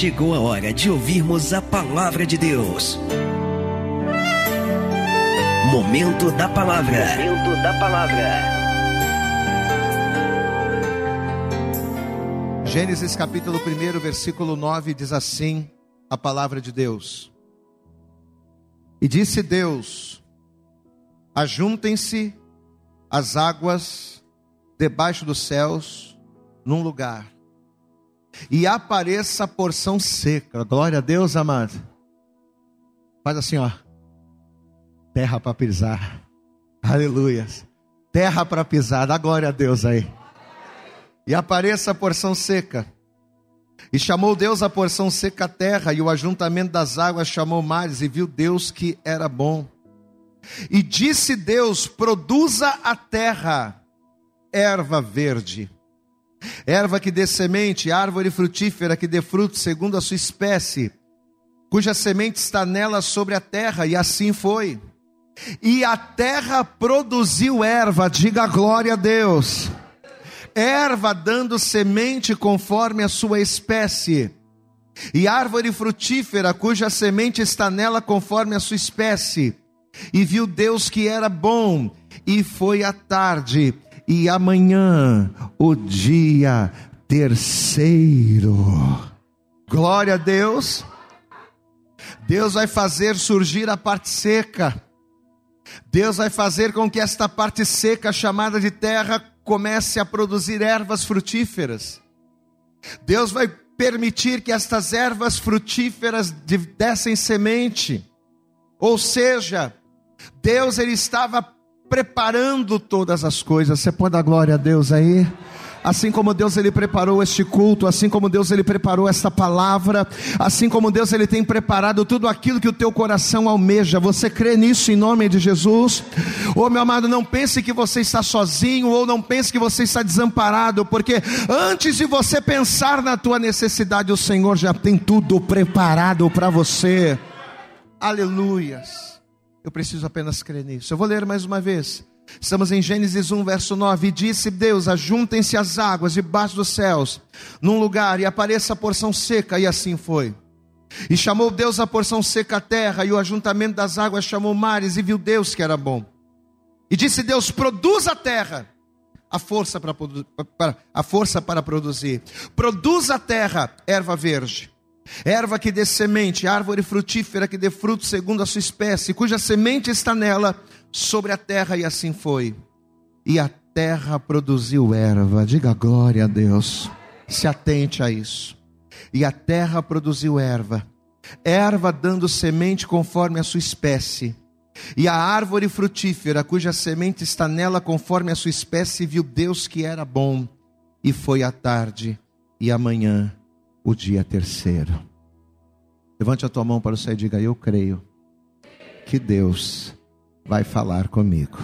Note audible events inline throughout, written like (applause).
chegou a hora de ouvirmos a palavra de Deus. Momento da palavra. Momento da palavra. Gênesis capítulo 1, versículo 9 diz assim: a palavra de Deus. E disse Deus: Ajuntem-se as águas debaixo dos céus num lugar e apareça a porção seca. Glória a Deus, amado. Faz assim, ó. Terra para pisar. Aleluia. Terra para pisar. Dá glória a Deus aí. E apareça a porção seca. E chamou Deus a porção seca a terra, e o ajuntamento das águas chamou mares, e viu Deus que era bom. E disse Deus: produza a terra erva verde erva que dê semente, árvore frutífera que dê fruto segundo a sua espécie, cuja semente está nela sobre a terra, e assim foi. E a terra produziu erva, diga glória a Deus. Erva dando semente conforme a sua espécie, e árvore frutífera cuja semente está nela conforme a sua espécie. E viu Deus que era bom, e foi a tarde e amanhã o dia terceiro. Glória a Deus. Deus vai fazer surgir a parte seca. Deus vai fazer com que esta parte seca, chamada de terra, comece a produzir ervas frutíferas. Deus vai permitir que estas ervas frutíferas dessem semente. Ou seja, Deus ele estava preparando todas as coisas. Você pode dar glória a Deus aí? Assim como Deus ele preparou este culto, assim como Deus ele preparou esta palavra, assim como Deus ele tem preparado tudo aquilo que o teu coração almeja. Você crê nisso em nome de Jesus? Ô oh, meu amado, não pense que você está sozinho ou não pense que você está desamparado, porque antes de você pensar na tua necessidade, o Senhor já tem tudo preparado para você. Aleluias. Eu preciso apenas crer nisso. Eu vou ler mais uma vez. Estamos em Gênesis 1, verso 9. E disse Deus: Ajuntem-se as águas debaixo dos céus, num lugar, e apareça a porção seca, e assim foi. E chamou Deus a porção seca a terra, e o ajuntamento das águas chamou mares, e viu Deus que era bom. E disse Deus: Produz a terra a força para, a força para produzir. Produz a terra erva verde erva que dê semente, árvore frutífera que dê fruto segundo a sua espécie, cuja semente está nela sobre a terra, e assim foi. E a terra produziu erva, diga glória a Deus, se atente a isso. E a terra produziu erva, erva dando semente conforme a sua espécie. E a árvore frutífera, cuja semente está nela conforme a sua espécie, viu Deus que era bom, e foi a tarde e amanhã o dia terceiro. Levante a tua mão para o céu e diga: Eu creio que Deus vai falar comigo.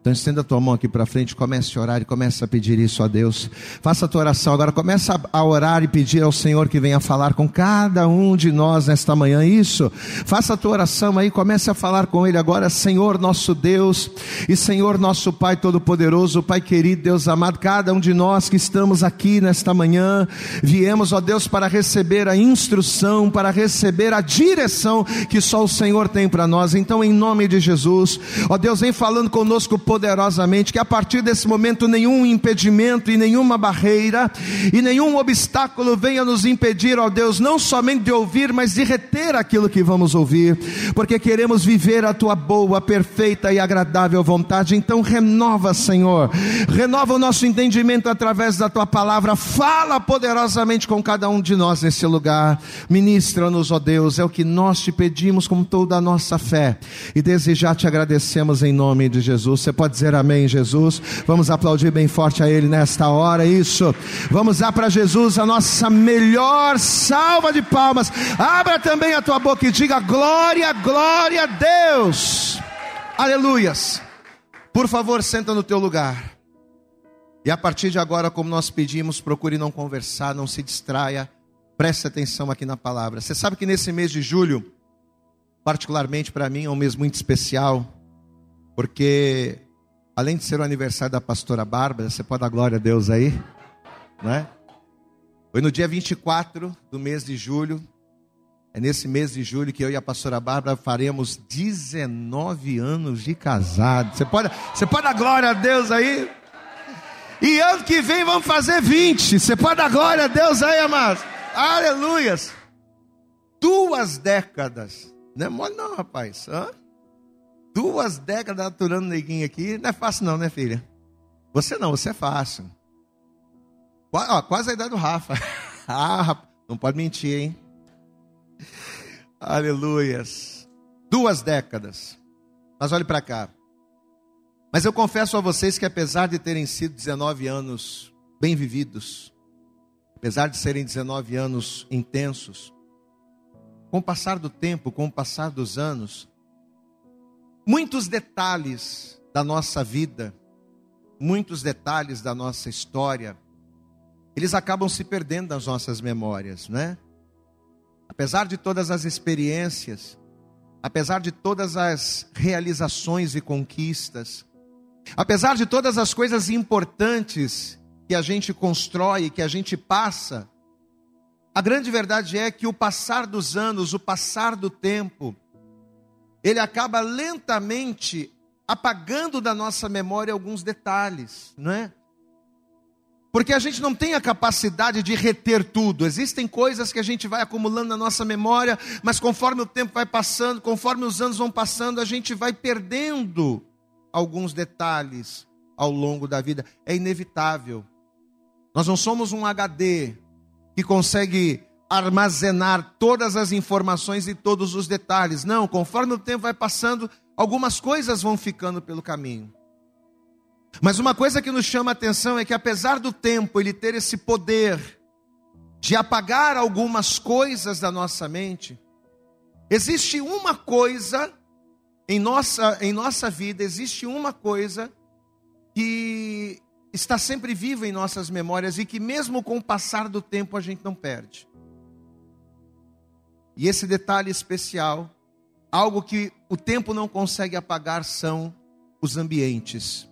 Então estenda a tua mão aqui para frente, comece a orar e comece a pedir isso a Deus. Faça a tua oração agora, começa a orar e pedir ao Senhor que venha falar com cada um de nós nesta manhã. Isso. Faça a tua oração aí, comece a falar com ele agora, Senhor nosso Deus e Senhor nosso Pai todo-poderoso, Pai querido, Deus amado, cada um de nós que estamos aqui nesta manhã, viemos, ó Deus, para receber a instrução, para receber a direção que só o Senhor tem para nós. Então, em nome de Jesus, ó Deus, vem falando conosco poderosamente, que a partir desse momento nenhum impedimento e nenhuma barreira e nenhum obstáculo venha nos impedir, ó Deus, não somente de ouvir, mas de reter aquilo que vamos ouvir, porque queremos viver a tua boa, perfeita e agradável vontade. Então renova, Senhor, renova o nosso entendimento através da tua palavra, fala poderosamente com cada um de nós nesse lugar, ministra-nos, ó Deus, é o que nós te pedimos com toda a nossa fé e desejar te agradecemos em nome de Jesus. Você pode dizer amém, Jesus? Vamos aplaudir bem forte a Ele nesta hora, isso. Vamos dar para Jesus a nossa melhor salva de palmas. Abra também a tua boca e diga glória, glória a Deus. Aleluias. Por favor, senta no teu lugar. E a partir de agora, como nós pedimos, procure não conversar, não se distraia. Preste atenção aqui na palavra. Você sabe que nesse mês de julho, particularmente para mim, é um mês muito especial, porque além de ser o aniversário da pastora Bárbara, você pode dar glória a Deus aí, né? Foi no dia 24 do mês de julho. É nesse mês de julho que eu e a pastora Bárbara faremos 19 anos de casado. Você pode, você pode dar glória a Deus aí? E ano que vem vamos fazer 20. Você pode dar glória a Deus aí, amados? Aleluias. Duas décadas. Não é mole não, rapaz. Hã? Duas décadas aturando neguinho aqui. Não é fácil não, né, filha? Você não, você é fácil. Ó, quase a idade do Rafa. (laughs) ah, não pode mentir, hein? Aleluias. Duas décadas. Mas olhe para cá. Mas eu confesso a vocês que apesar de terem sido 19 anos bem vividos, apesar de serem 19 anos intensos, com o passar do tempo, com o passar dos anos, muitos detalhes da nossa vida, muitos detalhes da nossa história, eles acabam se perdendo nas nossas memórias, né? Apesar de todas as experiências, apesar de todas as realizações e conquistas, apesar de todas as coisas importantes que a gente constrói, que a gente passa, a grande verdade é que o passar dos anos, o passar do tempo, ele acaba lentamente apagando da nossa memória alguns detalhes, não é? Porque a gente não tem a capacidade de reter tudo. Existem coisas que a gente vai acumulando na nossa memória, mas conforme o tempo vai passando, conforme os anos vão passando, a gente vai perdendo alguns detalhes ao longo da vida. É inevitável. Nós não somos um HD que consegue armazenar todas as informações e todos os detalhes. Não, conforme o tempo vai passando, algumas coisas vão ficando pelo caminho. Mas uma coisa que nos chama a atenção é que apesar do tempo ele ter esse poder de apagar algumas coisas da nossa mente, existe uma coisa em nossa, em nossa vida, existe uma coisa que está sempre viva em nossas memórias e que mesmo com o passar do tempo a gente não perde. E esse detalhe especial, algo que o tempo não consegue apagar, são os ambientes.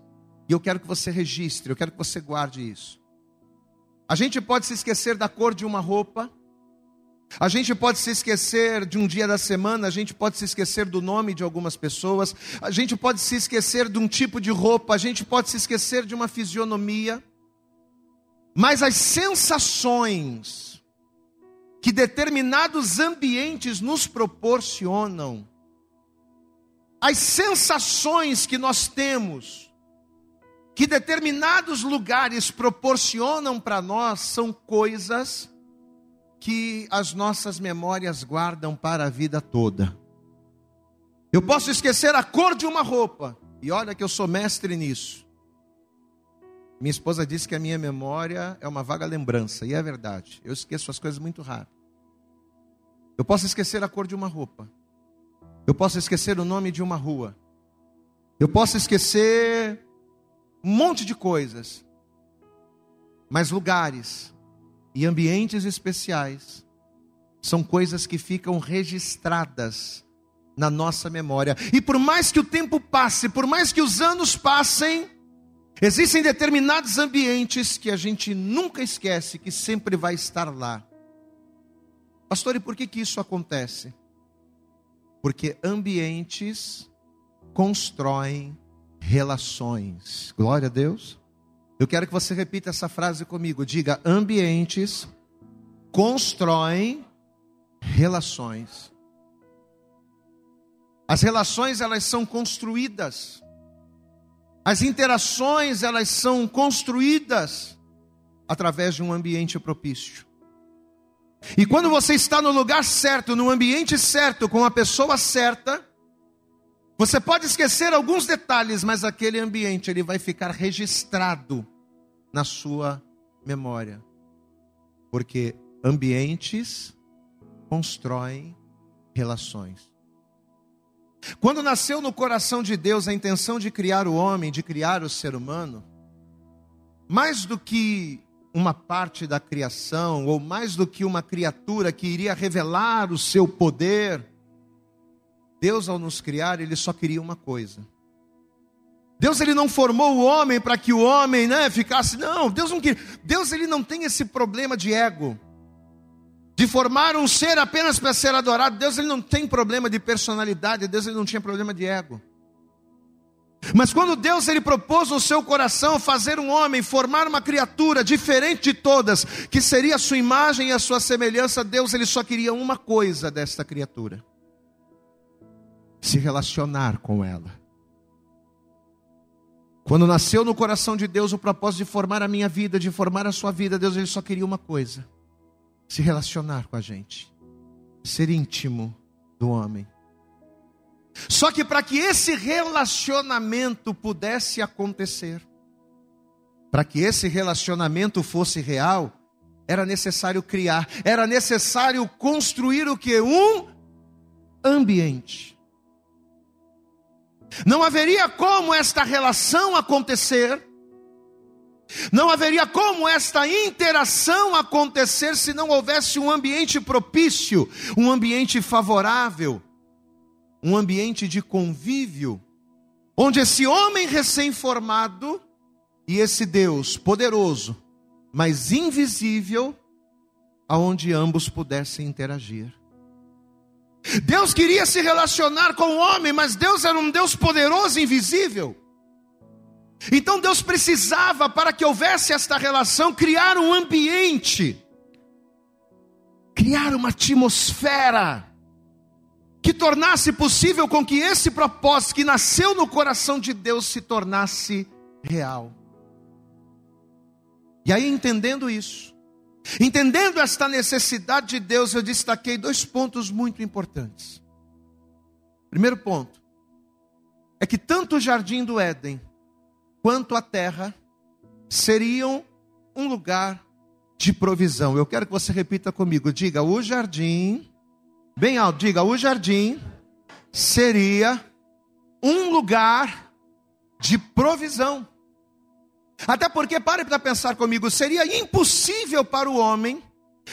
E eu quero que você registre, eu quero que você guarde isso. A gente pode se esquecer da cor de uma roupa, a gente pode se esquecer de um dia da semana, a gente pode se esquecer do nome de algumas pessoas, a gente pode se esquecer de um tipo de roupa, a gente pode se esquecer de uma fisionomia, mas as sensações que determinados ambientes nos proporcionam, as sensações que nós temos, que determinados lugares proporcionam para nós são coisas que as nossas memórias guardam para a vida toda. Eu posso esquecer a cor de uma roupa, e olha que eu sou mestre nisso. Minha esposa disse que a minha memória é uma vaga lembrança, e é verdade. Eu esqueço as coisas muito rápido. Eu posso esquecer a cor de uma roupa. Eu posso esquecer o nome de uma rua. Eu posso esquecer um monte de coisas, mas lugares e ambientes especiais são coisas que ficam registradas na nossa memória. E por mais que o tempo passe, por mais que os anos passem, existem determinados ambientes que a gente nunca esquece, que sempre vai estar lá. Pastor, e por que, que isso acontece? Porque ambientes constroem relações. Glória a Deus. Eu quero que você repita essa frase comigo. Diga: ambientes constroem relações. As relações elas são construídas. As interações elas são construídas através de um ambiente propício. E quando você está no lugar certo, no ambiente certo, com a pessoa certa, você pode esquecer alguns detalhes, mas aquele ambiente ele vai ficar registrado na sua memória. Porque ambientes constroem relações. Quando nasceu no coração de Deus a intenção de criar o homem, de criar o ser humano, mais do que uma parte da criação, ou mais do que uma criatura que iria revelar o seu poder, Deus, ao nos criar, Ele só queria uma coisa: Deus ele não formou o homem para que o homem, né, ficasse, não, Deus não quer. Deus ele não tem esse problema de ego. De formar um ser apenas para ser adorado. Deus ele não tem problema de personalidade, Deus ele não tinha problema de ego. Mas quando Deus ele propôs no seu coração fazer um homem, formar uma criatura diferente de todas, que seria a sua imagem e a sua semelhança, Deus ele só queria uma coisa desta criatura: se relacionar com ela. Quando nasceu no coração de Deus o propósito de formar a minha vida, de formar a sua vida, Deus ele só queria uma coisa: se relacionar com a gente, ser íntimo do homem. Só que para que esse relacionamento pudesse acontecer, para que esse relacionamento fosse real, era necessário criar, era necessário construir o que? Um ambiente. Não haveria como esta relação acontecer, não haveria como esta interação acontecer se não houvesse um ambiente propício, um ambiente favorável um ambiente de convívio, onde esse homem recém-formado e esse Deus poderoso, mas invisível, aonde ambos pudessem interagir. Deus queria se relacionar com o homem, mas Deus era um Deus poderoso e invisível. Então Deus precisava, para que houvesse esta relação, criar um ambiente, criar uma atmosfera que tornasse possível com que esse propósito que nasceu no coração de Deus se tornasse real. E aí, entendendo isso, entendendo esta necessidade de Deus, eu destaquei dois pontos muito importantes. Primeiro ponto é que tanto o jardim do Éden quanto a terra seriam um lugar de provisão. Eu quero que você repita comigo, diga: o jardim Bem alto, diga: o jardim seria um lugar de provisão. Até porque, pare para pensar comigo, seria impossível para o homem,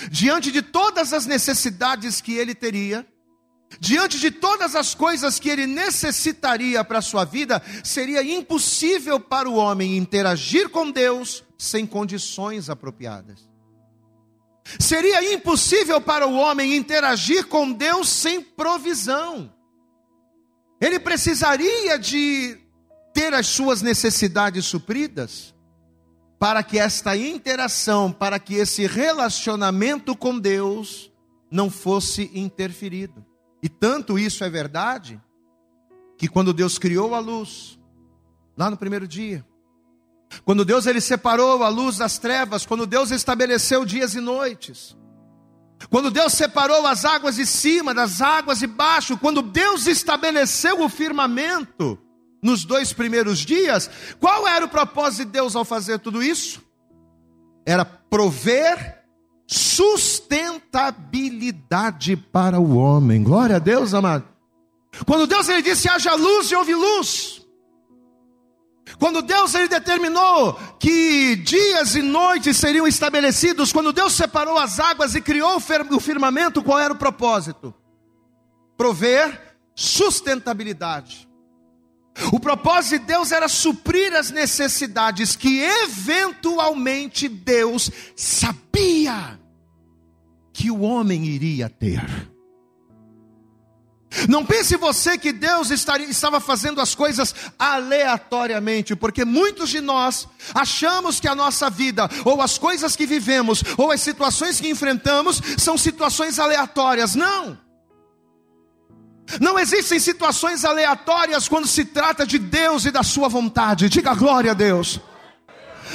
diante de todas as necessidades que ele teria, diante de todas as coisas que ele necessitaria para a sua vida, seria impossível para o homem interagir com Deus sem condições apropriadas. Seria impossível para o homem interagir com Deus sem provisão. Ele precisaria de ter as suas necessidades supridas para que esta interação, para que esse relacionamento com Deus não fosse interferido. E tanto isso é verdade que quando Deus criou a luz, lá no primeiro dia, quando Deus ele separou a luz das trevas, quando Deus estabeleceu dias e noites, quando Deus separou as águas de cima das águas de baixo, quando Deus estabeleceu o firmamento nos dois primeiros dias, qual era o propósito de Deus ao fazer tudo isso? Era prover sustentabilidade para o homem. Glória a Deus, amado. Quando Deus ele disse haja luz e houve luz. Quando Deus ele determinou que dias e noites seriam estabelecidos, quando Deus separou as águas e criou o firmamento, qual era o propósito? Prover sustentabilidade. O propósito de Deus era suprir as necessidades que eventualmente Deus sabia que o homem iria ter. Não pense você que Deus estaria, estava fazendo as coisas aleatoriamente, porque muitos de nós achamos que a nossa vida, ou as coisas que vivemos, ou as situações que enfrentamos, são situações aleatórias. Não! Não existem situações aleatórias quando se trata de Deus e da Sua vontade. Diga glória a Deus.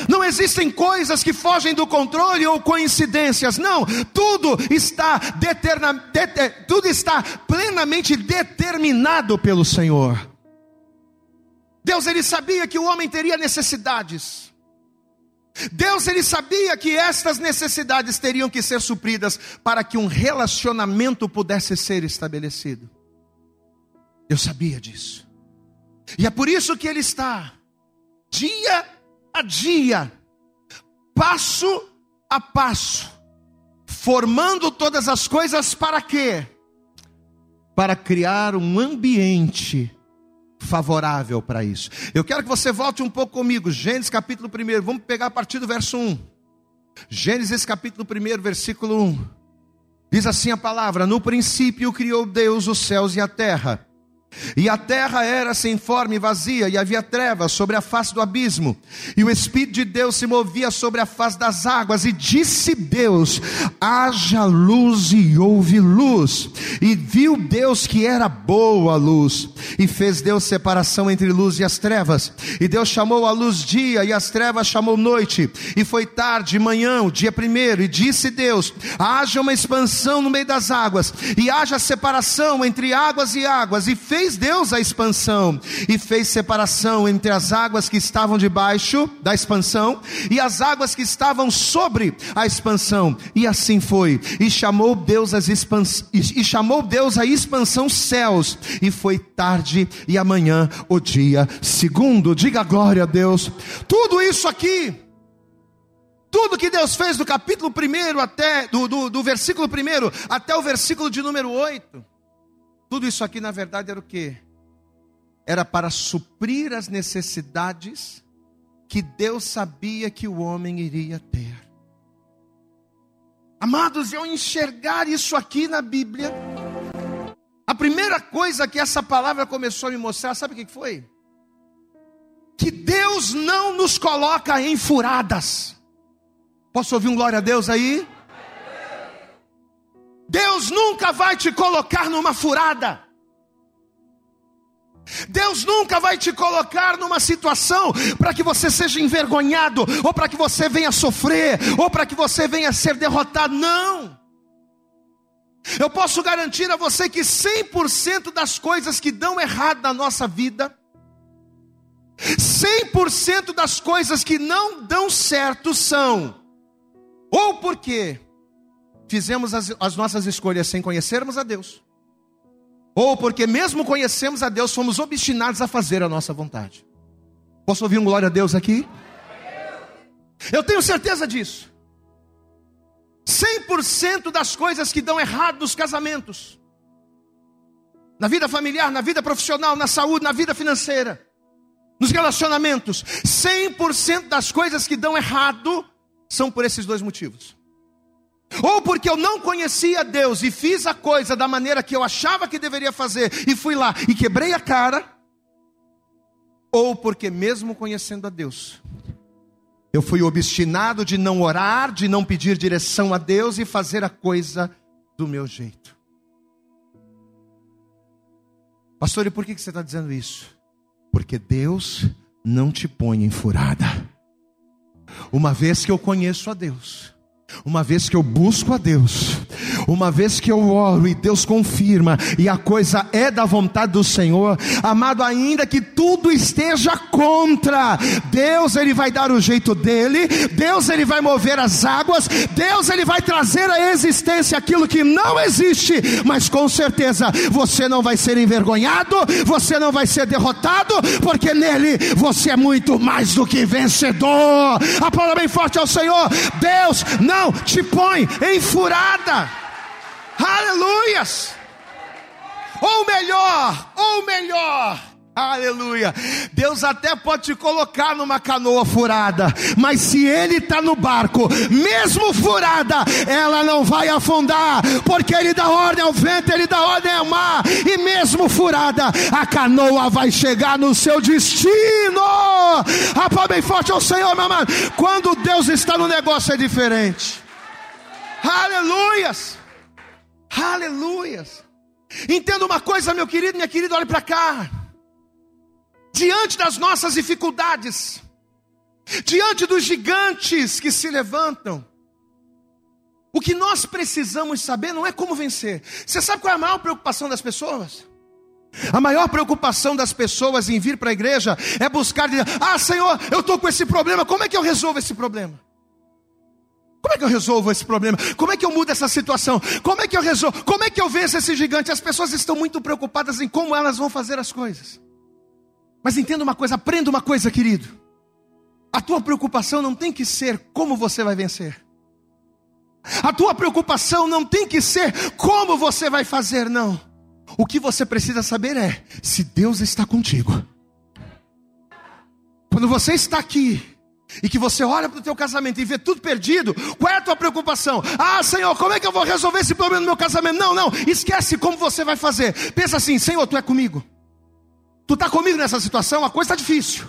Não existem coisas que fogem do controle ou coincidências. Não, tudo está deterna, de, tudo está plenamente determinado pelo Senhor. Deus ele sabia que o homem teria necessidades. Deus ele sabia que estas necessidades teriam que ser supridas para que um relacionamento pudesse ser estabelecido. Eu sabia disso. E é por isso que ele está dia a dia, passo a passo, formando todas as coisas para quê? Para criar um ambiente favorável para isso. Eu quero que você volte um pouco comigo, Gênesis capítulo 1, vamos pegar a partir do verso 1. Gênesis capítulo 1, versículo 1. Diz assim a palavra: No princípio criou Deus os céus e a terra. E a terra era sem forma e vazia, e havia trevas sobre a face do abismo, e o Espírito de Deus se movia sobre a face das águas, e disse Deus: haja luz, e houve luz. E viu Deus que era boa a luz, e fez Deus separação entre luz e as trevas. E Deus chamou a luz dia, e as trevas chamou noite. E foi tarde, manhã, o dia primeiro, e disse Deus: haja uma expansão no meio das águas, e haja separação entre águas e águas, e fez fez Deus a expansão e fez separação entre as águas que estavam debaixo da expansão e as águas que estavam sobre a expansão. E assim foi. E chamou Deus as expans... e chamou Deus a expansão céus. E foi tarde e amanhã o dia segundo. Diga glória a Deus. Tudo isso aqui tudo que Deus fez do capítulo 1 até, do, do, do versículo 1 até o versículo de número 8, tudo isso aqui, na verdade, era o que? Era para suprir as necessidades que Deus sabia que o homem iria ter. Amados, eu enxergar isso aqui na Bíblia, a primeira coisa que essa palavra começou a me mostrar, sabe o que foi? Que Deus não nos coloca em furadas. Posso ouvir um glória a Deus aí? Deus nunca vai te colocar numa furada. Deus nunca vai te colocar numa situação para que você seja envergonhado, ou para que você venha sofrer, ou para que você venha ser derrotado. Não. Eu posso garantir a você que 100% das coisas que dão errado na nossa vida, 100% das coisas que não dão certo são ou porque fizemos as, as nossas escolhas sem conhecermos a Deus, ou porque, mesmo conhecemos a Deus, fomos obstinados a fazer a nossa vontade. Posso ouvir um glória a Deus aqui? Eu tenho certeza disso. 100% das coisas que dão errado nos casamentos, na vida familiar, na vida profissional, na saúde, na vida financeira, nos relacionamentos, 100% das coisas que dão errado são por esses dois motivos. Ou porque eu não conhecia Deus e fiz a coisa da maneira que eu achava que deveria fazer e fui lá e quebrei a cara, ou porque mesmo conhecendo a Deus, eu fui obstinado de não orar, de não pedir direção a Deus e fazer a coisa do meu jeito. Pastor, e por que você está dizendo isso? Porque Deus não te põe em furada. Uma vez que eu conheço a Deus, uma vez que eu busco a Deus, uma vez que eu oro e Deus confirma, e a coisa é da vontade do Senhor, amado, ainda que tudo esteja contra, Deus ele vai dar o jeito dele, Deus ele vai mover as águas, Deus ele vai trazer à existência aquilo que não existe, mas com certeza você não vai ser envergonhado, você não vai ser derrotado, porque nele você é muito mais do que vencedor. A palavra bem forte ao Senhor, Deus não te põe em furada. Aleluias! Ou melhor, ou melhor, Aleluia. Deus até pode te colocar numa canoa furada, mas se Ele está no barco, mesmo furada, ela não vai afundar, porque Ele dá ordem ao vento, Ele dá ordem ao mar, e mesmo furada, a canoa vai chegar no seu destino. Rapaz, bem forte ao Senhor, meu amado. Quando Deus está no negócio é diferente. Aleluias. Aleluias. Entenda uma coisa, meu querido, minha querida, olhe para cá. Diante das nossas dificuldades, diante dos gigantes que se levantam, o que nós precisamos saber não é como vencer. Você sabe qual é a maior preocupação das pessoas? A maior preocupação das pessoas em vir para a igreja é buscar dizer: Ah, Senhor, eu estou com esse problema, como é que eu resolvo esse problema? Como é que eu resolvo esse problema? Como é que eu mudo essa situação? Como é que eu resolvo? Como é que eu venço esse gigante? As pessoas estão muito preocupadas em como elas vão fazer as coisas. Mas entenda uma coisa, aprenda uma coisa, querido. A tua preocupação não tem que ser como você vai vencer. A tua preocupação não tem que ser como você vai fazer, não. O que você precisa saber é se Deus está contigo. Quando você está aqui e que você olha para o teu casamento e vê tudo perdido, qual é a tua preocupação? Ah, Senhor, como é que eu vou resolver esse problema no meu casamento? Não, não, esquece como você vai fazer. Pensa assim, Senhor, tu é comigo. Tu está comigo nessa situação, a coisa está difícil.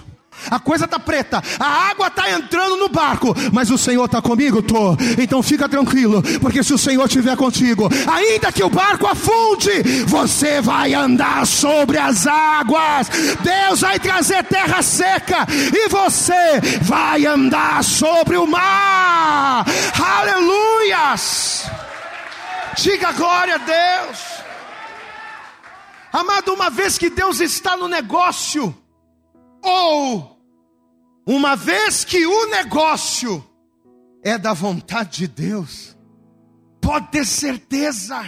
A coisa está preta, a água está entrando no barco, mas o Senhor está comigo, tô. Então fica tranquilo, porque se o Senhor estiver contigo, ainda que o barco afunde, você vai andar sobre as águas. Deus vai trazer terra seca e você vai andar sobre o mar. Aleluias! Diga glória a Deus. Amado, uma vez que Deus está no negócio, ou, uma vez que o negócio é da vontade de Deus, pode ter certeza,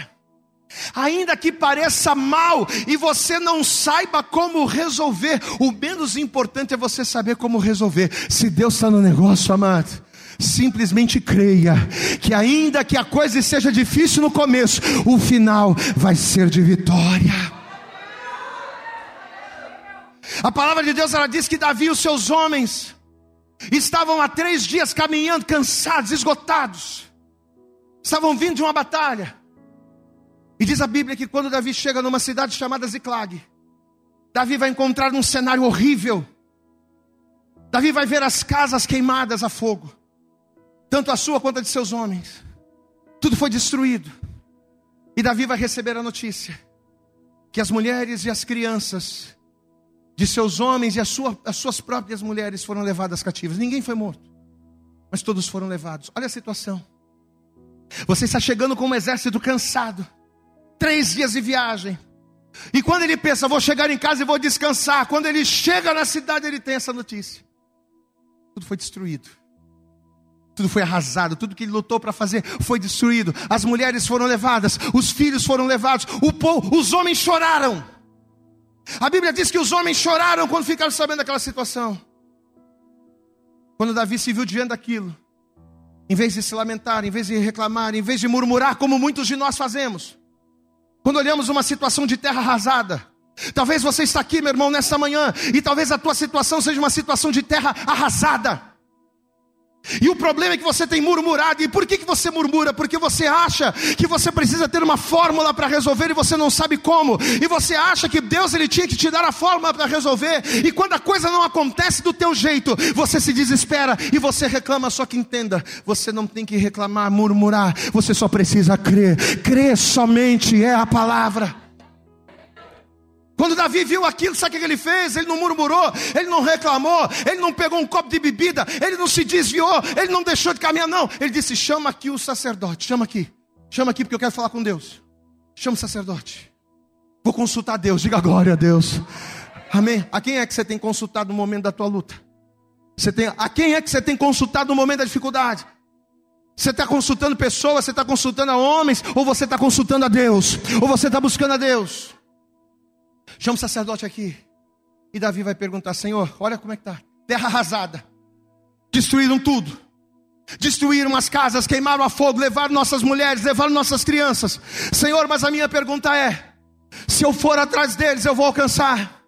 ainda que pareça mal e você não saiba como resolver, o menos importante é você saber como resolver. Se Deus está no negócio, amado. Simplesmente creia que, ainda que a coisa seja difícil no começo, o final vai ser de vitória. A palavra de Deus ela diz que Davi e os seus homens estavam há três dias caminhando, cansados, esgotados. Estavam vindo de uma batalha. E diz a Bíblia que quando Davi chega numa cidade chamada Ziclag, Davi vai encontrar um cenário horrível. Davi vai ver as casas queimadas a fogo, tanto a sua quanto a de seus homens. Tudo foi destruído. E Davi vai receber a notícia que as mulheres e as crianças de seus homens e as, sua, as suas próprias mulheres foram levadas cativas. Ninguém foi morto, mas todos foram levados. Olha a situação. Você está chegando com um exército cansado, três dias de viagem. E quando ele pensa, vou chegar em casa e vou descansar, quando ele chega na cidade, ele tem essa notícia: tudo foi destruído. Tudo foi arrasado, tudo que ele lutou para fazer foi destruído. As mulheres foram levadas, os filhos foram levados, o povo, os homens choraram. A Bíblia diz que os homens choraram quando ficaram sabendo daquela situação. Quando Davi se viu diante daquilo, em vez de se lamentar, em vez de reclamar, em vez de murmurar, como muitos de nós fazemos, quando olhamos uma situação de terra arrasada, talvez você está aqui, meu irmão, nessa manhã, e talvez a tua situação seja uma situação de terra arrasada. E o problema é que você tem murmurado. E por que, que você murmura? Porque você acha que você precisa ter uma fórmula para resolver e você não sabe como. E você acha que Deus ele tinha que te dar a fórmula para resolver. E quando a coisa não acontece do teu jeito, você se desespera e você reclama. Só que entenda, você não tem que reclamar, murmurar. Você só precisa crer. Crer somente é a palavra. Quando Davi viu aquilo, sabe o que ele fez? Ele não murmurou, ele não reclamou, ele não pegou um copo de bebida, ele não se desviou, ele não deixou de caminhar, não. Ele disse: chama aqui o sacerdote, chama aqui, chama aqui porque eu quero falar com Deus. Chama o sacerdote. Vou consultar Deus, diga glória a Deus. Amém. A quem é que você tem consultado no momento da tua luta? Você tem, a quem é que você tem consultado no momento da dificuldade? Você está consultando pessoas, você está consultando a homens, ou você está consultando a Deus, ou você está buscando a Deus? Chama o sacerdote aqui. E Davi vai perguntar: Senhor, olha como é que está. Terra arrasada. Destruíram tudo. Destruíram as casas, queimaram a fogo, levaram nossas mulheres, levaram nossas crianças. Senhor, mas a minha pergunta é: se eu for atrás deles, eu vou alcançar.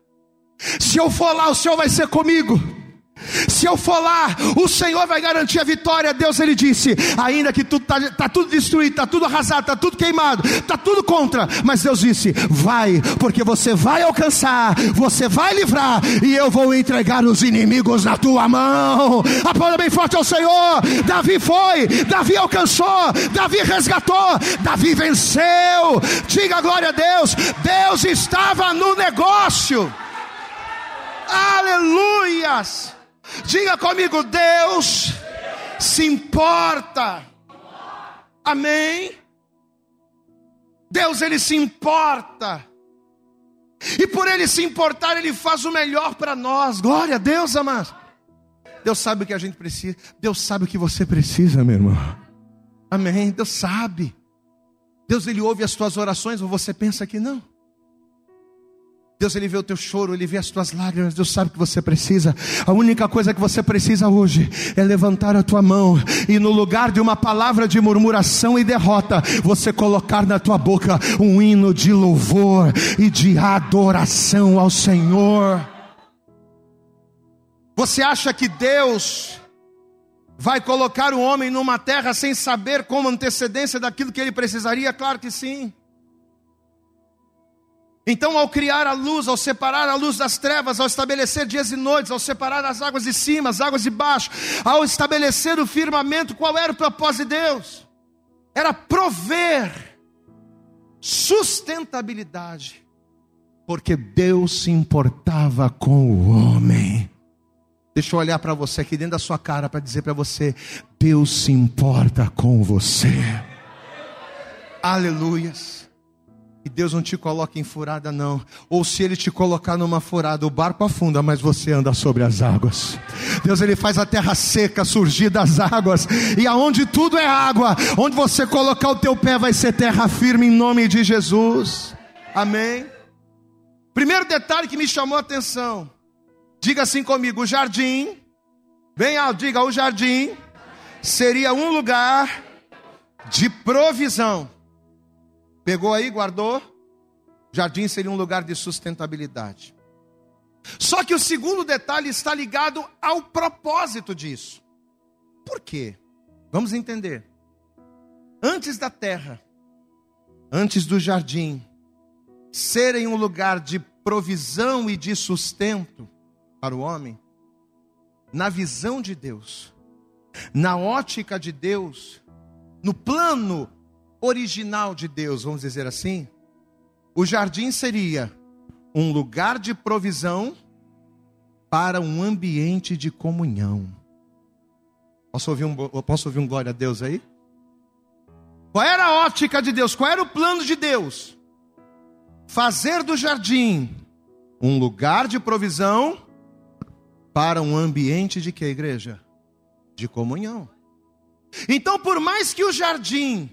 Se eu for lá, o Senhor vai ser comigo. Se eu for lá, o Senhor vai garantir a vitória. Deus ele disse: ainda que tudo está tá tudo destruído, está tudo arrasado, está tudo queimado, está tudo contra. Mas Deus disse: vai, porque você vai alcançar, você vai livrar, e eu vou entregar os inimigos na tua mão. Aplauda bem forte ao Senhor. Davi foi, Davi alcançou, Davi resgatou, Davi venceu. Diga glória a Deus. Deus estava no negócio. Aleluias. Diga comigo, Deus se importa. Amém? Deus ele se importa. E por ele se importar, ele faz o melhor para nós. Glória a Deus, amados. Deus sabe o que a gente precisa. Deus sabe o que você precisa, meu irmão. Amém. Deus sabe. Deus ele ouve as tuas orações ou você pensa que não? Deus, Ele vê o teu choro, Ele vê as tuas lágrimas, Deus sabe que você precisa. A única coisa que você precisa hoje é levantar a tua mão e, no lugar de uma palavra de murmuração e derrota, você colocar na tua boca um hino de louvor e de adoração ao Senhor. Você acha que Deus vai colocar o homem numa terra sem saber como antecedência daquilo que ele precisaria? Claro que sim. Então, ao criar a luz, ao separar a luz das trevas, ao estabelecer dias e noites, ao separar as águas de cima, as águas de baixo, ao estabelecer o firmamento, qual era o propósito de Deus? Era prover sustentabilidade, porque Deus se importava com o homem. Deixa eu olhar para você aqui dentro da sua cara para dizer para você: Deus se importa com você. Aleluias. E Deus não te coloca em furada, não. Ou se Ele te colocar numa furada, o barco afunda, mas você anda sobre as águas. Deus, Ele faz a terra seca surgir das águas. E aonde tudo é água, onde você colocar o teu pé vai ser terra firme em nome de Jesus. Amém. Primeiro detalhe que me chamou a atenção. Diga assim comigo: o jardim, bem diga: o jardim seria um lugar de provisão. Pegou aí, guardou? Jardim seria um lugar de sustentabilidade. Só que o segundo detalhe está ligado ao propósito disso. Por quê? Vamos entender. Antes da terra, antes do jardim, serem um lugar de provisão e de sustento, para o homem, na visão de Deus, na ótica de Deus, no plano original de Deus, vamos dizer assim, o jardim seria um lugar de provisão para um ambiente de comunhão. Posso ouvir um, posso ouvir um glória a Deus aí? Qual era a ótica de Deus? Qual era o plano de Deus? Fazer do jardim um lugar de provisão para um ambiente de que, igreja? De comunhão. Então, por mais que o jardim,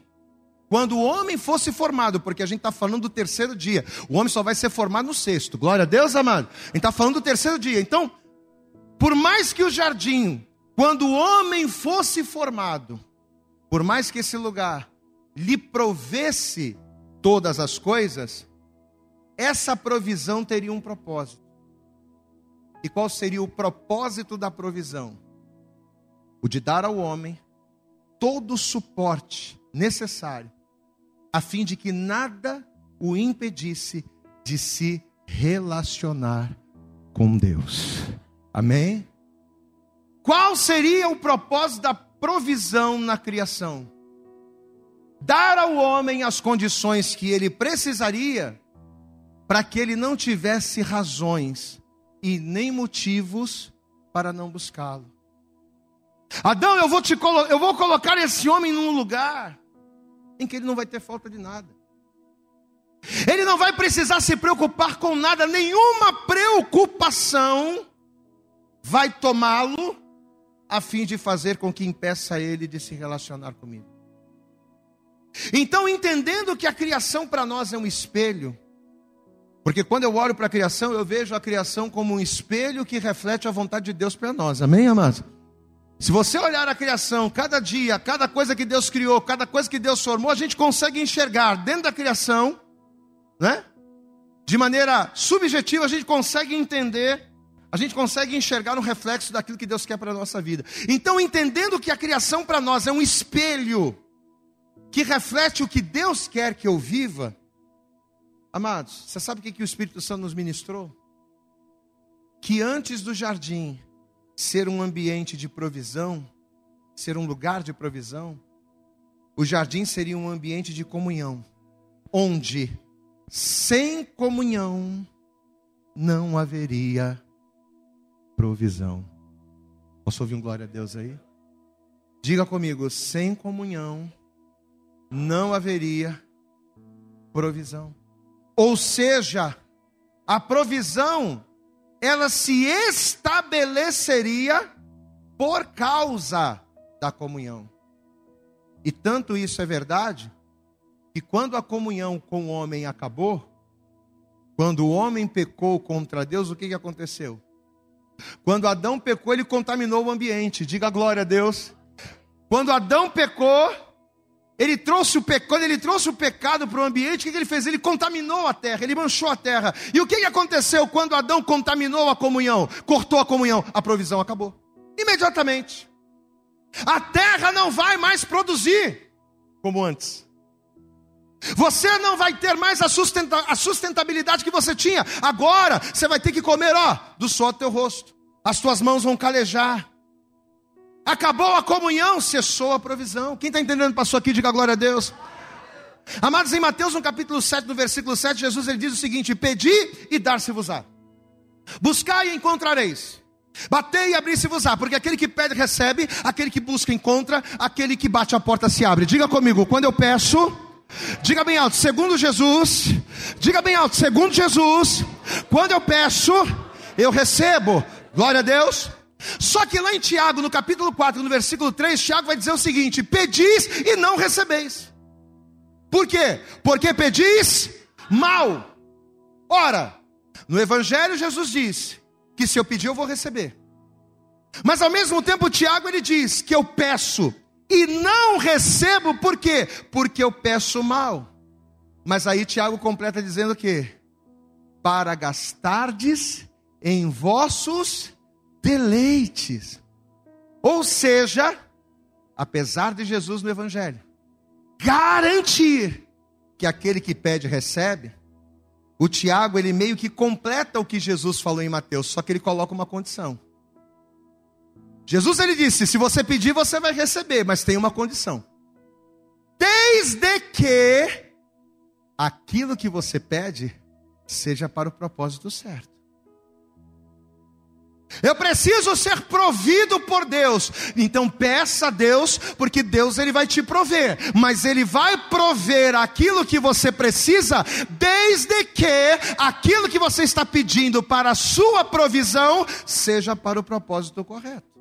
quando o homem fosse formado, porque a gente está falando do terceiro dia, o homem só vai ser formado no sexto, glória a Deus, amado. A gente está falando do terceiro dia. Então, por mais que o jardim, quando o homem fosse formado, por mais que esse lugar lhe provesse todas as coisas, essa provisão teria um propósito. E qual seria o propósito da provisão? O de dar ao homem todo o suporte necessário, a fim de que nada o impedisse de se relacionar com Deus. Amém? Qual seria o propósito da provisão na criação? Dar ao homem as condições que ele precisaria para que ele não tivesse razões e nem motivos para não buscá-lo. Adão, eu vou, te eu vou colocar esse homem num lugar em que ele não vai ter falta de nada. Ele não vai precisar se preocupar com nada, nenhuma preocupação vai tomá-lo a fim de fazer com que impeça ele de se relacionar comigo. Então, entendendo que a criação para nós é um espelho, porque quando eu olho para a criação, eu vejo a criação como um espelho que reflete a vontade de Deus para nós. Amém, amados? Se você olhar a criação, cada dia, cada coisa que Deus criou, cada coisa que Deus formou, a gente consegue enxergar dentro da criação, né? De maneira subjetiva, a gente consegue entender, a gente consegue enxergar um reflexo daquilo que Deus quer para a nossa vida. Então, entendendo que a criação para nós é um espelho que reflete o que Deus quer que eu viva, Amados, você sabe o que, que o Espírito Santo nos ministrou? Que antes do jardim ser um ambiente de provisão, ser um lugar de provisão, o jardim seria um ambiente de comunhão, onde sem comunhão não haveria provisão. Posso ouvir um glória a Deus aí? Diga comigo, sem comunhão não haveria provisão. Ou seja, a provisão ela se estabeleceria por causa da comunhão. E tanto isso é verdade que quando a comunhão com o homem acabou, Quando o homem pecou contra Deus, o que, que aconteceu? Quando Adão pecou, ele contaminou o ambiente. Diga glória a Deus. Quando Adão pecou, ele trouxe o pecado, quando ele trouxe o pecado para o ambiente, o que ele fez? Ele contaminou a terra, ele manchou a terra. E o que aconteceu quando Adão contaminou a comunhão, cortou a comunhão? A provisão acabou. Imediatamente. A terra não vai mais produzir como antes. Você não vai ter mais a, sustenta, a sustentabilidade que você tinha. Agora você vai ter que comer, ó, do suor do teu rosto. As tuas mãos vão calejar. Acabou a comunhão, cessou a provisão. Quem está entendendo, passou aqui, diga glória a Deus. Amados, em Mateus, no capítulo 7, no versículo 7, Jesus ele diz o seguinte: Pedi e dar-se-vos-á. Buscai e encontrareis. Batei e abri-se-vos-á. Porque aquele que pede, recebe. Aquele que busca, encontra. Aquele que bate, a porta se abre. Diga comigo, quando eu peço, diga bem alto, segundo Jesus. Diga bem alto, segundo Jesus. Quando eu peço, eu recebo. Glória a Deus. Só que lá em Tiago, no capítulo 4, no versículo 3, Tiago vai dizer o seguinte: Pedis e não recebeis. Por quê? Porque pedis mal. Ora, no Evangelho Jesus disse que se eu pedir eu vou receber. Mas ao mesmo tempo Tiago ele diz que eu peço e não recebo, por quê? Porque eu peço mal. Mas aí Tiago completa dizendo que para gastardes em vossos deleites. Ou seja, apesar de Jesus no Evangelho garantir que aquele que pede recebe, o Tiago ele meio que completa o que Jesus falou em Mateus, só que ele coloca uma condição. Jesus ele disse: se você pedir, você vai receber, mas tem uma condição. Desde que aquilo que você pede seja para o propósito certo. Eu preciso ser provido por Deus. Então peça a Deus, porque Deus ele vai te prover, mas ele vai prover aquilo que você precisa, desde que aquilo que você está pedindo para a sua provisão seja para o propósito correto.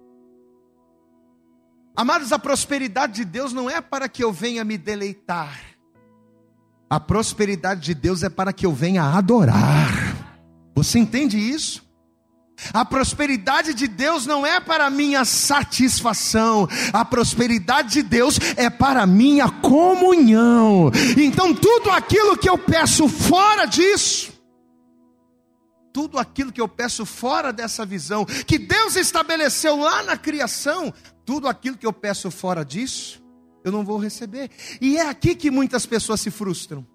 Amados, a prosperidade de Deus não é para que eu venha me deleitar. A prosperidade de Deus é para que eu venha adorar. Você entende isso? A prosperidade de Deus não é para minha satisfação, a prosperidade de Deus é para minha comunhão. Então, tudo aquilo que eu peço fora disso, tudo aquilo que eu peço fora dessa visão, que Deus estabeleceu lá na criação, tudo aquilo que eu peço fora disso, eu não vou receber. E é aqui que muitas pessoas se frustram.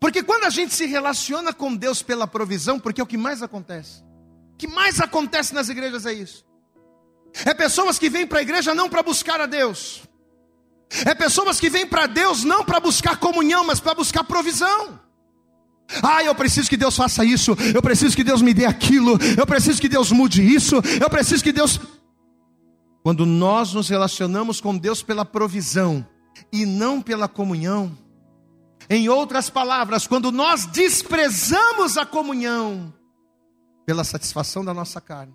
Porque quando a gente se relaciona com Deus pela provisão, porque é o que mais acontece que mais acontece nas igrejas é isso. É pessoas que vêm para a igreja não para buscar a Deus. É pessoas que vêm para Deus não para buscar comunhão, mas para buscar provisão. Ah, eu preciso que Deus faça isso, eu preciso que Deus me dê aquilo, eu preciso que Deus mude isso, eu preciso que Deus. Quando nós nos relacionamos com Deus pela provisão e não pela comunhão, em outras palavras, quando nós desprezamos a comunhão, pela satisfação da nossa carne,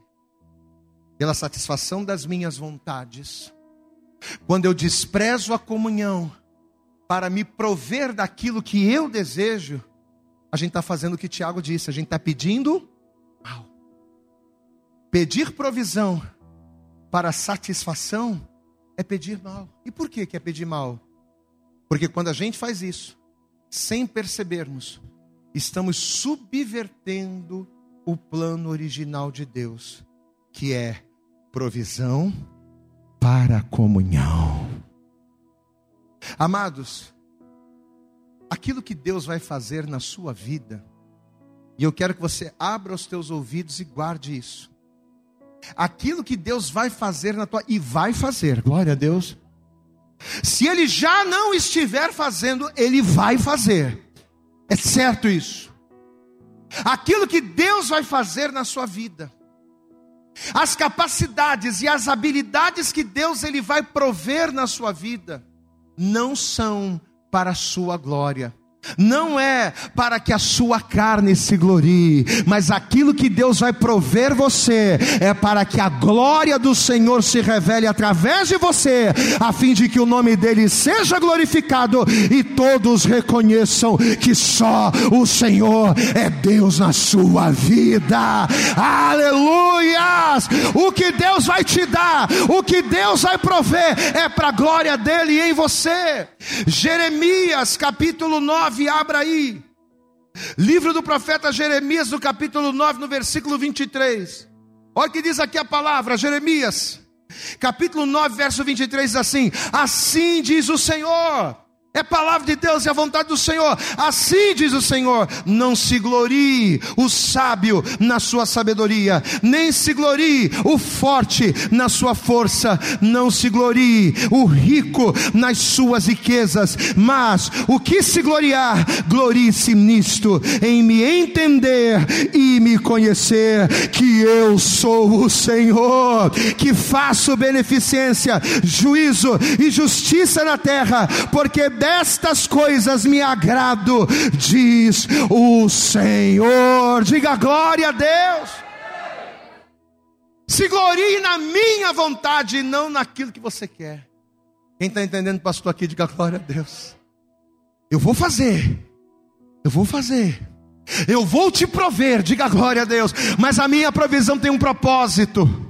pela satisfação das minhas vontades. Quando eu desprezo a comunhão para me prover daquilo que eu desejo, a gente está fazendo o que Tiago disse, a gente está pedindo mal. Pedir provisão para satisfação é pedir mal. E por que, que é pedir mal? Porque quando a gente faz isso, sem percebermos, estamos subvertendo o plano original de Deus, que é provisão para a comunhão. Amados, aquilo que Deus vai fazer na sua vida, e eu quero que você abra os teus ouvidos e guarde isso. Aquilo que Deus vai fazer na tua e vai fazer, glória a Deus. Se ele já não estiver fazendo, ele vai fazer. É certo isso aquilo que Deus vai fazer na sua vida, as capacidades e as habilidades que Deus ele vai prover na sua vida, não são para a sua glória, não é para que a sua carne se glorie, mas aquilo que Deus vai prover você é para que a glória do Senhor se revele através de você, a fim de que o nome dele seja glorificado e todos reconheçam que só o Senhor é Deus na sua vida. Aleluias! O que Deus vai te dar, o que Deus vai prover é para a glória dele em você. Jeremias capítulo 9 9, abra aí. Livro do profeta Jeremias, no capítulo 9, no versículo 23. Olha o que diz aqui a palavra, Jeremias, capítulo 9, verso 23, assim: Assim diz o Senhor é palavra de Deus e a vontade do Senhor. Assim diz o Senhor: não se glorie o sábio na sua sabedoria, nem se glorie o forte na sua força, não se glorie o rico nas suas riquezas, mas o que se gloriar, glorie-se nisto, em me entender e me conhecer, que eu sou o Senhor, que faço beneficência, juízo e justiça na terra, porque destas coisas me agrado, diz o Senhor. Diga glória a Deus. Se glorie na minha vontade e não naquilo que você quer. Quem está entendendo, pastor, aqui, diga glória a Deus. Eu vou fazer, eu vou fazer, eu vou te prover, diga glória a Deus, mas a minha provisão tem um propósito.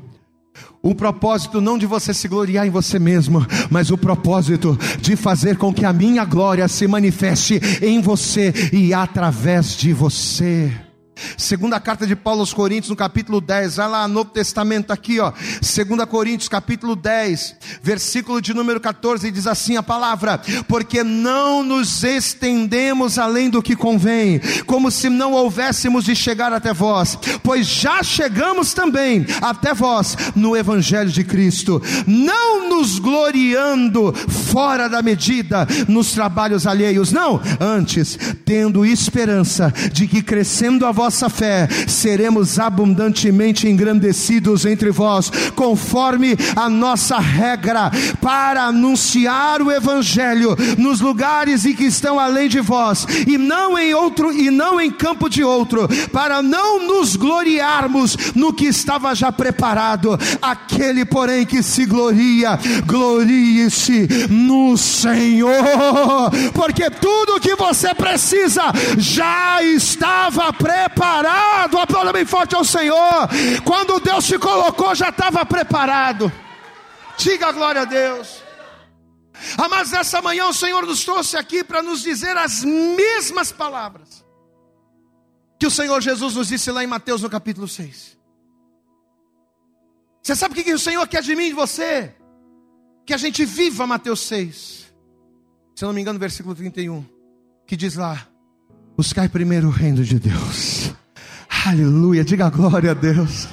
O propósito não de você se gloriar em você mesmo, mas o propósito de fazer com que a minha glória se manifeste em você e através de você. Segunda carta de Paulo aos Coríntios, no capítulo 10, vai lá, Novo Testamento aqui, ó. Segunda Coríntios, capítulo 10, versículo de número 14, diz assim a palavra: Porque não nos estendemos além do que convém, como se não houvéssemos de chegar até vós, pois já chegamos também até vós no Evangelho de Cristo, não nos gloriando fora da medida nos trabalhos alheios, não, antes, tendo esperança de que crescendo a vossa vossa fé, seremos abundantemente engrandecidos entre vós, conforme a nossa regra, para anunciar o Evangelho nos lugares em que estão além de vós, e não em outro, e não em campo de outro, para não nos gloriarmos no que estava já preparado. Aquele, porém, que se gloria, glorie-se no Senhor, porque tudo que você precisa já estava preparado preparado. Aplauda bem forte ao Senhor. Quando Deus te colocou, já estava preparado. Diga a glória a Deus. Ah, mas nessa manhã o Senhor nos trouxe aqui para nos dizer as mesmas palavras que o Senhor Jesus nos disse lá em Mateus no capítulo 6. Você sabe o que o Senhor quer de mim e de você? Que a gente viva Mateus 6. Se eu não me engano, versículo 31, que diz lá: Buscai primeiro o reino de Deus. Aleluia, diga glória a Deus.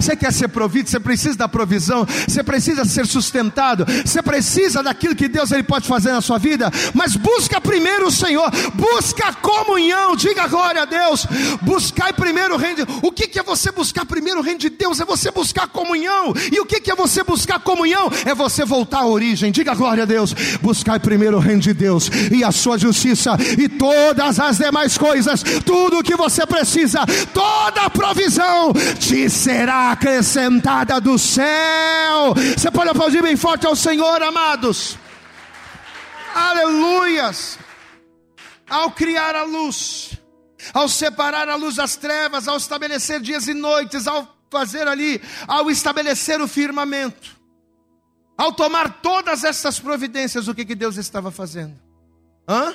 Você quer ser provido, você precisa da provisão, você precisa ser sustentado, você precisa daquilo que Deus ele pode fazer na sua vida, mas busca primeiro o Senhor, busca comunhão, diga glória a Deus, buscai primeiro o reino de O que, que é você buscar primeiro o reino de Deus? É você buscar comunhão, e o que, que é você buscar comunhão? É você voltar à origem, diga glória a Deus, buscai primeiro o reino de Deus e a sua justiça, e todas as demais coisas, tudo o que você precisa, toda a provisão te será acrescentada do céu. Você pode aplaudir bem forte ao Senhor, amados. Aleluias. Ao criar a luz, ao separar a luz das trevas, ao estabelecer dias e noites, ao fazer ali, ao estabelecer o firmamento, ao tomar todas essas providências, o que, que Deus estava fazendo? Hã?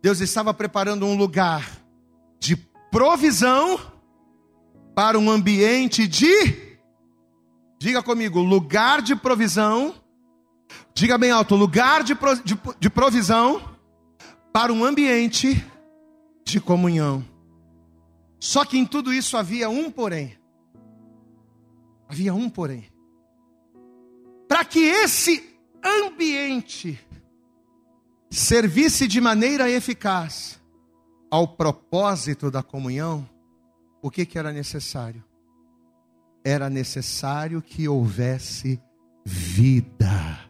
Deus estava preparando um lugar de provisão para um ambiente de, diga comigo, lugar de provisão, diga bem alto, lugar de, de, de provisão para um ambiente de comunhão. Só que em tudo isso havia um porém. Havia um porém. Para que esse ambiente servisse de maneira eficaz ao propósito da comunhão, o que, que era necessário? Era necessário que houvesse vida.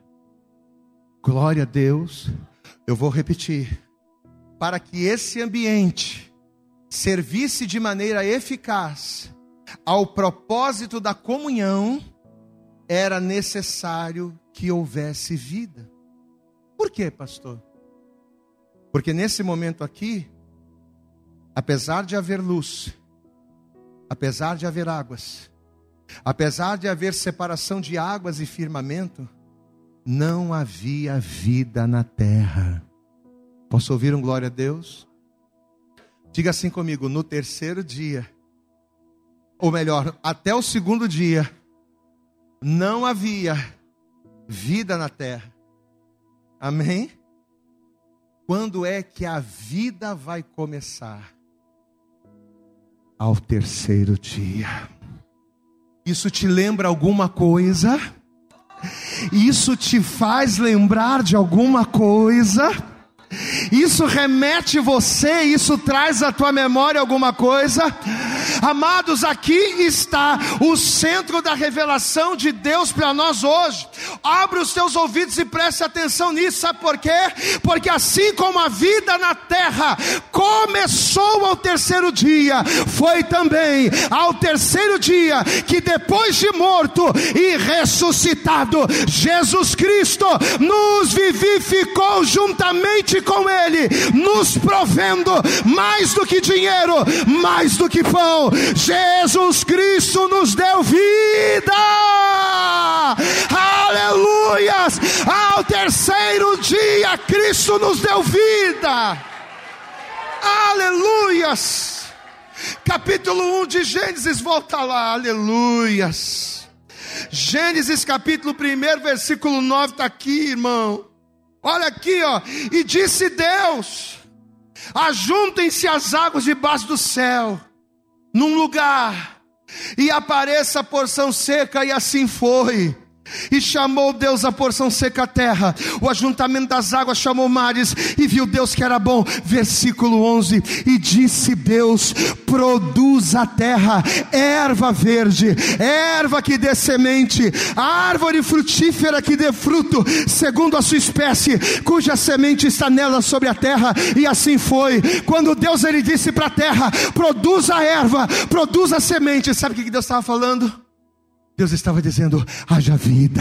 Glória a Deus. Eu vou repetir. para que esse ambiente servisse de maneira eficaz ao propósito da comunhão, era necessário que houvesse vida. Por quê, pastor? Porque nesse momento aqui, apesar de haver luz, apesar de haver águas, apesar de haver separação de águas e firmamento, não havia vida na terra. Posso ouvir um glória a Deus? Diga assim comigo: no terceiro dia, ou melhor, até o segundo dia, não havia vida na terra. Amém? Quando é que a vida vai começar? Ao terceiro dia. Isso te lembra alguma coisa? Isso te faz lembrar de alguma coisa? Isso remete você, isso traz à tua memória alguma coisa? Amados, aqui está o centro da revelação de Deus para nós hoje. Abre os teus ouvidos e preste atenção nisso, sabe por quê? Porque assim como a vida na terra começou ao terceiro dia, foi também ao terceiro dia que depois de morto e ressuscitado, Jesus Cristo nos vivificou juntamente com Ele, nos provendo mais do que dinheiro, mais do que pão. Jesus Cristo nos deu vida. Aleluias! Ao terceiro dia, Cristo nos deu vida. Aleluias! Capítulo 1 de Gênesis, volta lá, aleluias. Gênesis capítulo 1, versículo 9 está aqui, irmão. Olha aqui, ó. E disse Deus: Ajuntem-se as águas debaixo do céu, num lugar, e apareça a porção seca, e assim foi. E chamou Deus a porção seca a terra, o ajuntamento das águas chamou mares, e viu Deus que era bom. Versículo 11: E disse Deus: Produz a terra erva verde, erva que dê semente, árvore frutífera que dê fruto, segundo a sua espécie, cuja semente está nela sobre a terra. E assim foi. Quando Deus ele disse para a terra: Produz a erva, produz a semente. Sabe o que Deus estava falando? Deus estava dizendo: haja vida.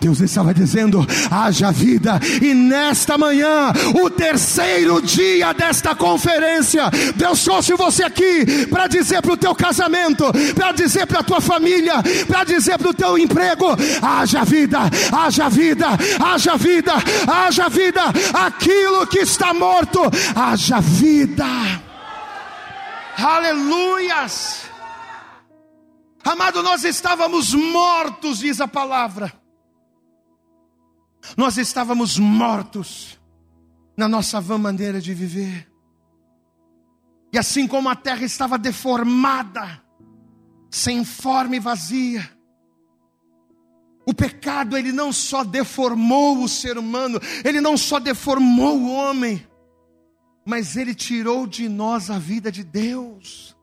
Deus estava dizendo: haja vida. E nesta manhã, o terceiro dia desta conferência, Deus trouxe você aqui para dizer para o teu casamento, para dizer para a tua família, para dizer para o teu emprego: haja vida, haja vida, haja vida, haja vida. Aquilo que está morto, haja vida. Aleluias. Amado, nós estávamos mortos, diz a palavra. Nós estávamos mortos na nossa vã maneira de viver. E assim como a terra estava deformada, sem forma e vazia, o pecado ele não só deformou o ser humano, ele não só deformou o homem, mas ele tirou de nós a vida de Deus.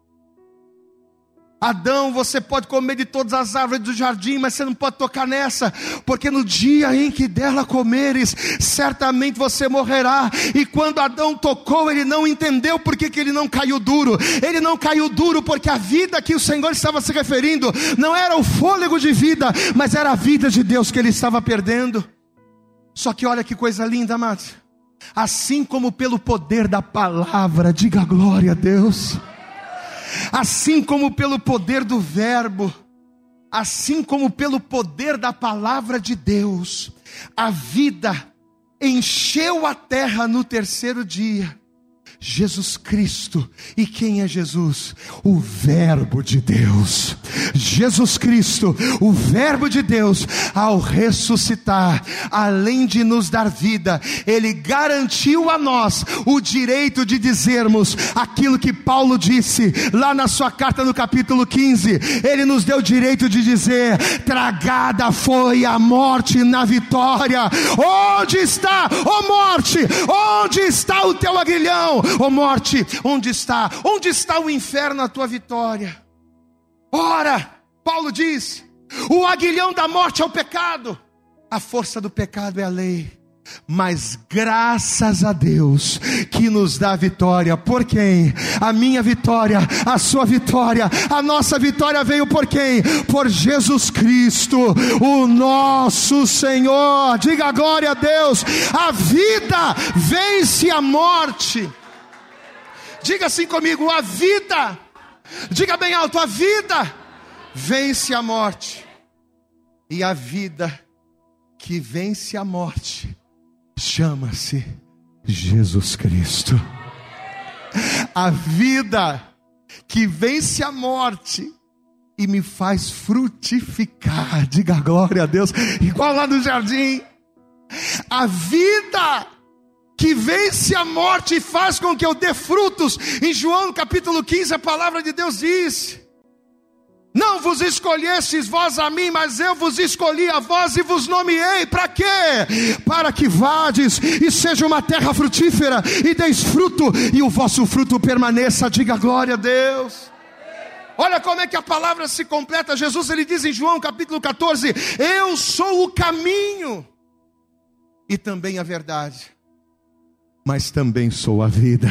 Adão, você pode comer de todas as árvores do jardim, mas você não pode tocar nessa, porque no dia em que dela comeres, certamente você morrerá. E quando Adão tocou, ele não entendeu por que, que ele não caiu duro. Ele não caiu duro porque a vida que o Senhor estava se referindo não era o fôlego de vida, mas era a vida de Deus que ele estava perdendo. Só que olha que coisa linda, amados. Assim como pelo poder da palavra, diga glória a Deus assim como pelo poder do Verbo, assim como pelo poder da palavra de Deus, a vida encheu a terra no terceiro dia Jesus Cristo. E quem é Jesus? O Verbo de Deus. Jesus Cristo, o Verbo de Deus, ao ressuscitar, além de nos dar vida, ele garantiu a nós o direito de dizermos aquilo que Paulo disse lá na sua carta no capítulo 15. Ele nos deu o direito de dizer: tragada foi a morte na vitória. Onde está, ó oh morte? Onde está o teu aguilhão? Ó morte, onde está? Onde está o inferno, a tua vitória? Ora, Paulo diz: o aguilhão da morte é o pecado, a força do pecado é a lei. Mas graças a Deus que nos dá vitória. Por quem? A minha vitória, a sua vitória, a nossa vitória veio por quem? Por Jesus Cristo, o nosso Senhor. Diga glória a Deus. A vida vence a morte. Diga assim comigo: a vida. Diga bem alto: a vida vence a morte. E a vida que vence a morte chama-se Jesus Cristo. A vida que vence a morte e me faz frutificar, diga glória a Deus, igual lá no jardim. A vida que vence a morte e faz com que eu dê frutos, em João capítulo 15, a palavra de Deus diz: não vos escolhestes vós a mim, mas eu vos escolhi a vós e vos nomeei. Para quê? Para que vades e seja uma terra frutífera e deis fruto e o vosso fruto permaneça. Diga glória a Deus. Olha como é que a palavra se completa. Jesus ele diz em João capítulo 14: Eu sou o caminho e também a verdade, mas também sou a vida.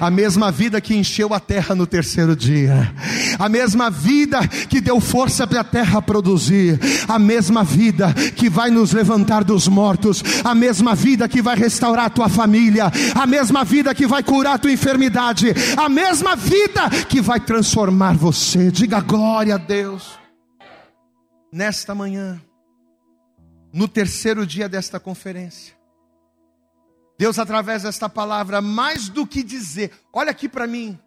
A mesma vida que encheu a terra no terceiro dia, a mesma vida que deu força para a terra produzir, a mesma vida que vai nos levantar dos mortos, a mesma vida que vai restaurar a tua família, a mesma vida que vai curar a tua enfermidade, a mesma vida que vai transformar você. Diga glória a Deus. Nesta manhã, no terceiro dia desta conferência, Deus, através desta palavra, mais do que dizer, olha aqui para mim.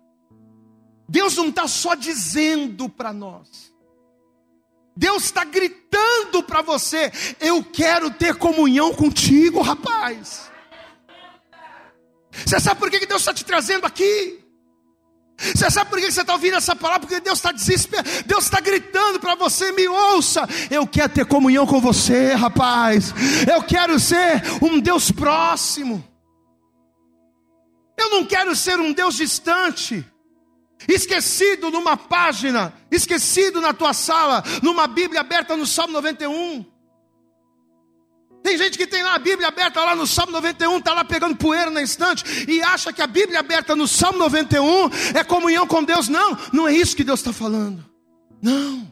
Deus não está só dizendo para nós, Deus está gritando para você: Eu quero ter comunhão contigo, rapaz. Você sabe por que Deus está te trazendo aqui? Você sabe por que você está ouvindo essa palavra? Porque Deus está desesperado, Deus está gritando para você: me ouça. Eu quero ter comunhão com você, rapaz. Eu quero ser um Deus próximo. Eu não quero ser um Deus distante, esquecido numa página, esquecido na tua sala, numa Bíblia aberta no Salmo 91. Tem gente que tem lá a Bíblia aberta lá no Salmo 91, está lá pegando poeira na estante e acha que a Bíblia aberta no Salmo 91 é comunhão com Deus. Não, não é isso que Deus está falando. Não.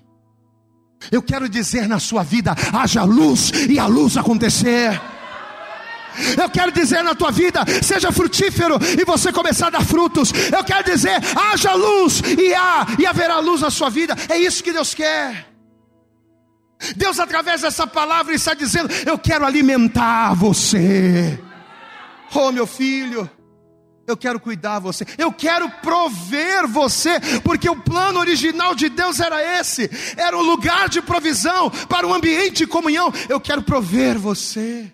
Eu quero dizer na sua vida: haja luz e a luz acontecer. Eu quero dizer na tua vida, seja frutífero e você começar a dar frutos. Eu quero dizer, haja luz e há e haverá luz na sua vida. É isso que Deus quer. Deus, através dessa palavra, está dizendo: Eu quero alimentar você. Oh, meu filho, eu quero cuidar você, eu quero prover você, porque o plano original de Deus era esse: era um lugar de provisão para um ambiente de comunhão. Eu quero prover você,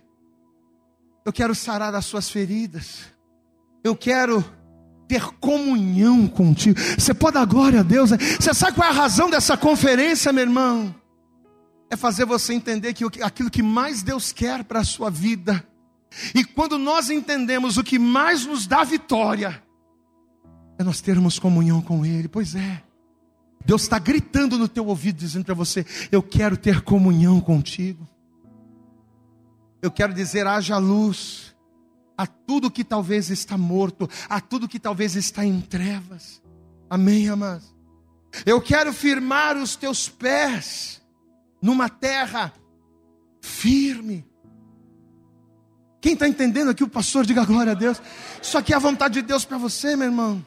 eu quero sarar as suas feridas, eu quero ter comunhão contigo. Você pode dar glória a Deus? Né? Você sabe qual é a razão dessa conferência, meu irmão? É fazer você entender que aquilo que mais Deus quer para a sua vida, e quando nós entendemos o que mais nos dá vitória, é nós termos comunhão com Ele, pois é. Deus está gritando no teu ouvido, dizendo para você: Eu quero ter comunhão contigo. Eu quero dizer: haja luz a tudo que talvez está morto, a tudo que talvez está em trevas. Amém, amados? Eu quero firmar os teus pés numa terra firme. Quem está entendendo aqui, o pastor, diga glória a Deus. Isso aqui é a vontade de Deus para você, meu irmão.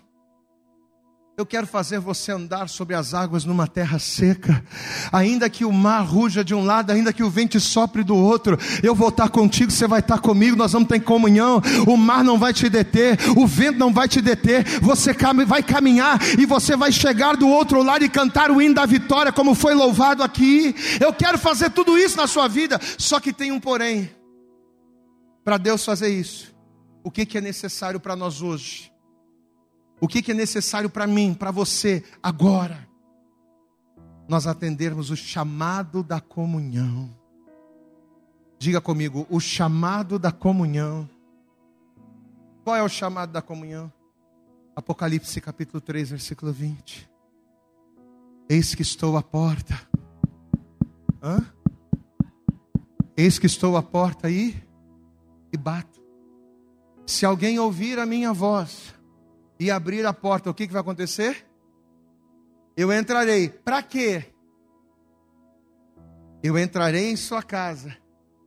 Eu quero fazer você andar sobre as águas numa terra seca, ainda que o mar ruja de um lado, ainda que o vento sopre do outro, eu vou estar contigo, você vai estar comigo, nós vamos ter comunhão, o mar não vai te deter, o vento não vai te deter, você vai caminhar e você vai chegar do outro lado e cantar o hino da vitória, como foi louvado aqui. Eu quero fazer tudo isso na sua vida, só que tem um porém, para Deus fazer isso, o que, que é necessário para nós hoje? O que, é necessário para mim, para você, agora? Nós atendermos o chamado da comunhão. Diga comigo, o chamado da comunhão. Qual é o chamado da comunhão? Apocalipse capítulo 3, versículo 20. Eis que estou à porta. Hã? Eis que estou à porta aí e bato. Se alguém ouvir a minha voz e abrir a porta, o que, que vai acontecer? Eu entrarei. Para quê? Eu entrarei em sua casa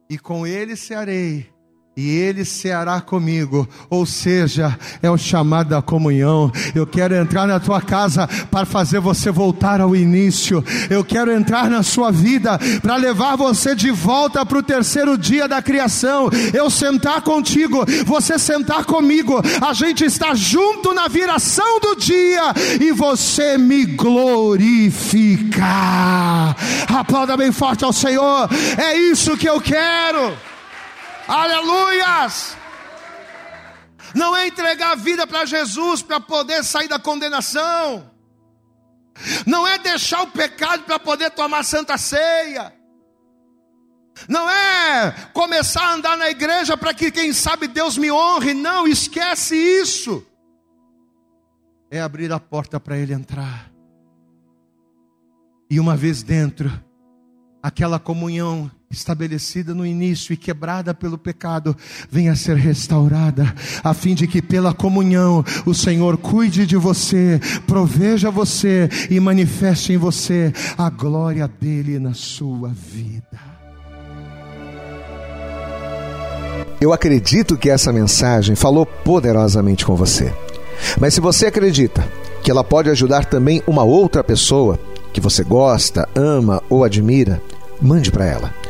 e com ele cearei e ele ceará comigo, ou seja, é o chamado da comunhão. Eu quero entrar na tua casa para fazer você voltar ao início. Eu quero entrar na sua vida para levar você de volta para o terceiro dia da criação. Eu sentar contigo, você sentar comigo. A gente está junto na viração do dia e você me glorificar. Aplauda bem forte ao Senhor. É isso que eu quero. Aleluias! Não é entregar a vida para Jesus para poder sair da condenação. Não é deixar o pecado para poder tomar santa ceia. Não é começar a andar na igreja para que, quem sabe, Deus me honre. Não, esquece isso. É abrir a porta para Ele entrar. E uma vez dentro, aquela comunhão estabelecida no início e quebrada pelo pecado, venha a ser restaurada, a fim de que pela comunhão o Senhor cuide de você, proveja você e manifeste em você a glória dele na sua vida. Eu acredito que essa mensagem falou poderosamente com você. Mas se você acredita que ela pode ajudar também uma outra pessoa que você gosta, ama ou admira, mande para ela.